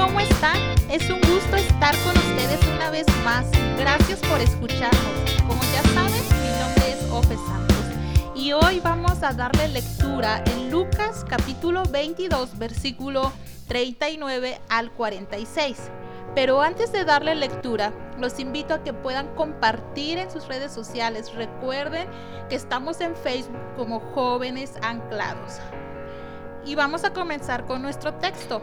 ¿cómo están? Es un gusto estar con ustedes una vez más. Gracias por escucharnos. Como ya saben, mi nombre es Ofe Santos y hoy vamos a darle lectura en Lucas capítulo 22, versículo 39 al 46. Pero antes de darle lectura, los invito a que puedan compartir en sus redes sociales. Recuerden que estamos en Facebook como jóvenes anclados. Y vamos a comenzar con nuestro texto.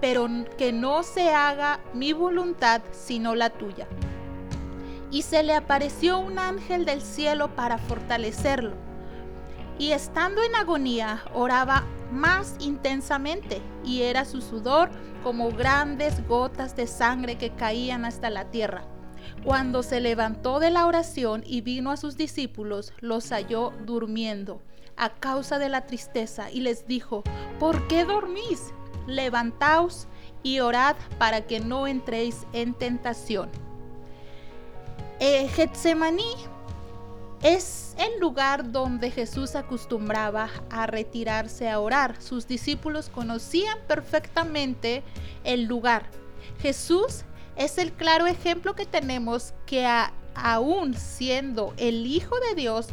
pero que no se haga mi voluntad sino la tuya. Y se le apareció un ángel del cielo para fortalecerlo. Y estando en agonía, oraba más intensamente, y era su sudor como grandes gotas de sangre que caían hasta la tierra. Cuando se levantó de la oración y vino a sus discípulos, los halló durmiendo a causa de la tristeza y les dijo, ¿por qué dormís? Levantaos y orad para que no entréis en tentación. Eh, Getsemaní es el lugar donde Jesús acostumbraba a retirarse a orar. Sus discípulos conocían perfectamente el lugar. Jesús es el claro ejemplo que tenemos que aún siendo el Hijo de Dios,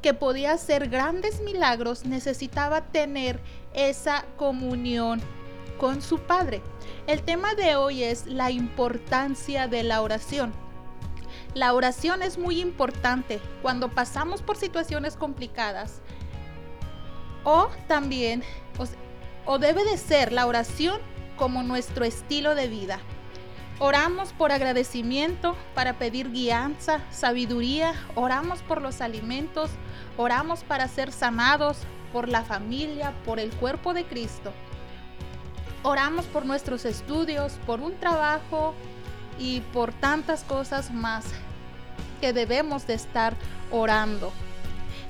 que podía hacer grandes milagros, necesitaba tener esa comunión con su Padre. El tema de hoy es la importancia de la oración. La oración es muy importante cuando pasamos por situaciones complicadas o también, o, debe de ser la oración como nuestro estilo de vida. Oramos por agradecimiento, para pedir guianza, sabiduría, oramos por los alimentos, oramos para ser sanados, por la familia, por el cuerpo de Cristo. Oramos por nuestros estudios, por un trabajo y por tantas cosas más que debemos de estar orando.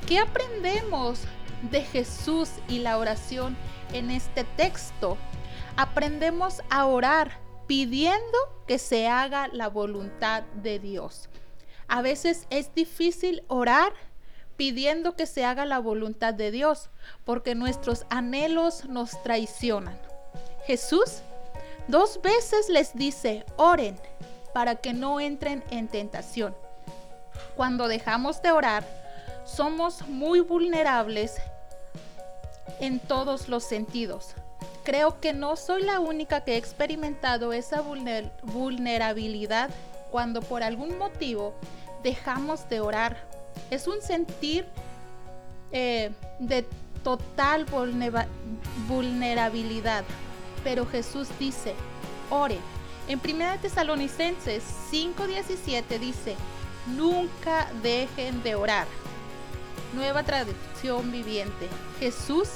¿Qué aprendemos de Jesús y la oración en este texto? Aprendemos a orar pidiendo que se haga la voluntad de Dios. A veces es difícil orar pidiendo que se haga la voluntad de Dios porque nuestros anhelos nos traicionan. Jesús dos veces les dice, oren para que no entren en tentación. Cuando dejamos de orar, somos muy vulnerables en todos los sentidos. Creo que no soy la única que he experimentado esa vulnerabilidad cuando por algún motivo dejamos de orar. Es un sentir eh, de total vulnerabilidad pero Jesús dice, ore. En 1 Tesalonicenses 5:17 dice, nunca dejen de orar. Nueva traducción viviente. Jesús,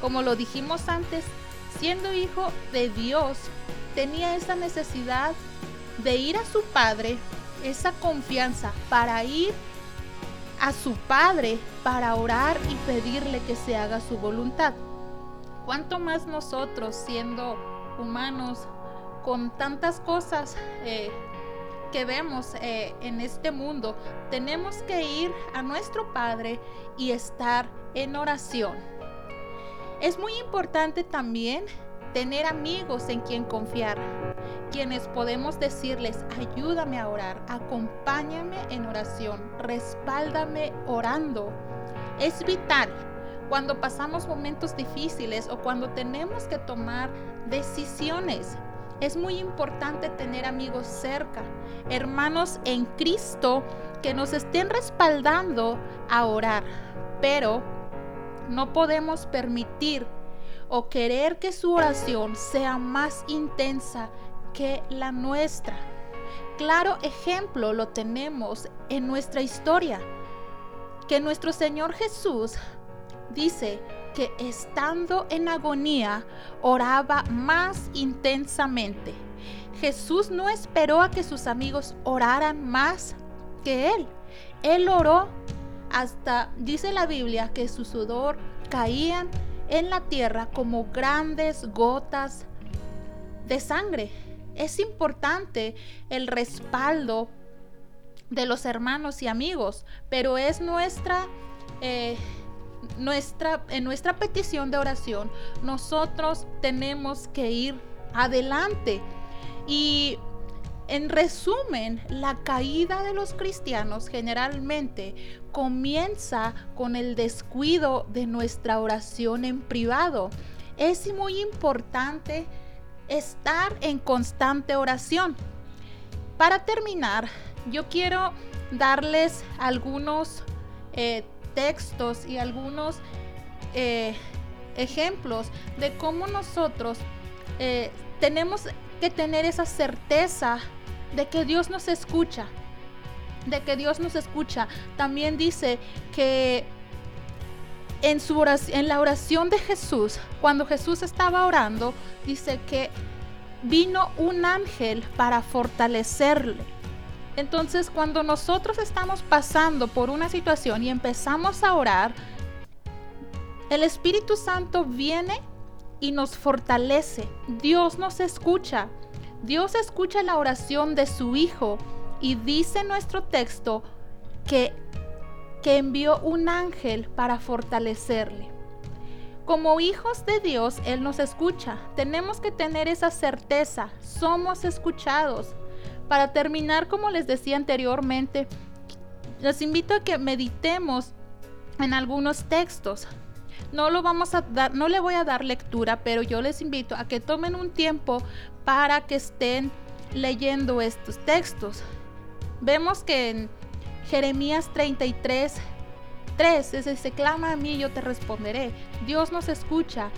como lo dijimos antes, siendo hijo de Dios, tenía esa necesidad de ir a su Padre, esa confianza para ir a su Padre para orar y pedirle que se haga su voluntad. ¿Cuánto más nosotros siendo humanos con tantas cosas eh, que vemos eh, en este mundo, tenemos que ir a nuestro Padre y estar en oración? Es muy importante también tener amigos en quien confiar, quienes podemos decirles, ayúdame a orar, acompáñame en oración, respáldame orando. Es vital cuando pasamos momentos difíciles o cuando tenemos que tomar decisiones. Es muy importante tener amigos cerca, hermanos en Cristo que nos estén respaldando a orar, pero no podemos permitir o querer que su oración sea más intensa que la nuestra. Claro ejemplo lo tenemos en nuestra historia, que nuestro Señor Jesús dice que estando en agonía oraba más intensamente. Jesús no esperó a que sus amigos oraran más que él. Él oró hasta, dice la Biblia, que su sudor caían en la tierra como grandes gotas de sangre. Es importante el respaldo de los hermanos y amigos, pero es nuestra, eh, nuestra, en nuestra petición de oración, nosotros tenemos que ir adelante. Y en resumen, la caída de los cristianos generalmente comienza con el descuido de nuestra oración en privado. Es muy importante estar en constante oración. Para terminar, yo quiero darles algunos eh, textos y algunos eh, ejemplos de cómo nosotros eh, tenemos que tener esa certeza de que Dios nos escucha, de que Dios nos escucha. También dice que en, su oración, en la oración de Jesús, cuando Jesús estaba orando, dice que vino un ángel para fortalecerle. Entonces, cuando nosotros estamos pasando por una situación y empezamos a orar, el Espíritu Santo viene y nos fortalece. Dios nos escucha. Dios escucha la oración de su Hijo y dice nuestro texto que, que envió un ángel para fortalecerle. Como hijos de Dios, Él nos escucha. Tenemos que tener esa certeza. Somos escuchados. Para terminar, como les decía anteriormente, los invito a que meditemos en algunos textos. No lo vamos a dar, no le voy a dar lectura, pero yo les invito a que tomen un tiempo para que estén leyendo estos textos. Vemos que en Jeremías 33, 3 es se clama a mí y yo te responderé. Dios nos escucha.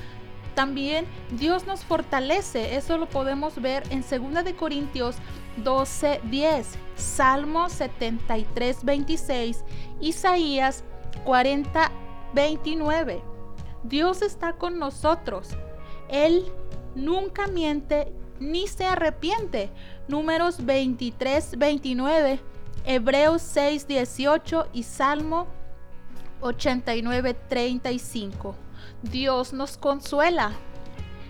También Dios nos fortalece. Eso lo podemos ver en 2 de Corintios 12, 10, Salmo 73, 26, Isaías 40, 29. Dios está con nosotros. Él nunca miente ni se arrepiente. Números 23, 29, Hebreos 6, 18 y Salmo 89, 35. Dios nos consuela.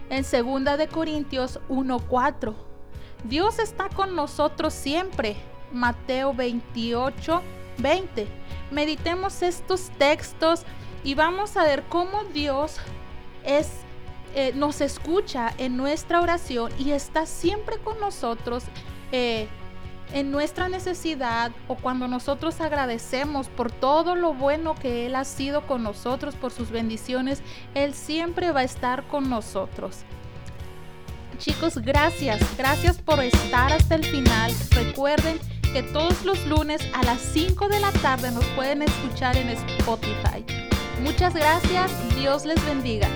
En 2 de Corintios 1, 4. Dios está con nosotros siempre. Mateo 28, 20. Meditemos estos textos y vamos a ver cómo Dios es, eh, nos escucha en nuestra oración y está siempre con nosotros eh, en nuestra necesidad o cuando nosotros agradecemos por todo lo bueno que Él ha sido con nosotros, por sus bendiciones, Él siempre va a estar con nosotros. Chicos, gracias, gracias por estar hasta el final. Recuerden que todos los lunes a las 5 de la tarde nos pueden escuchar en Spotify. Muchas gracias, Dios les bendiga.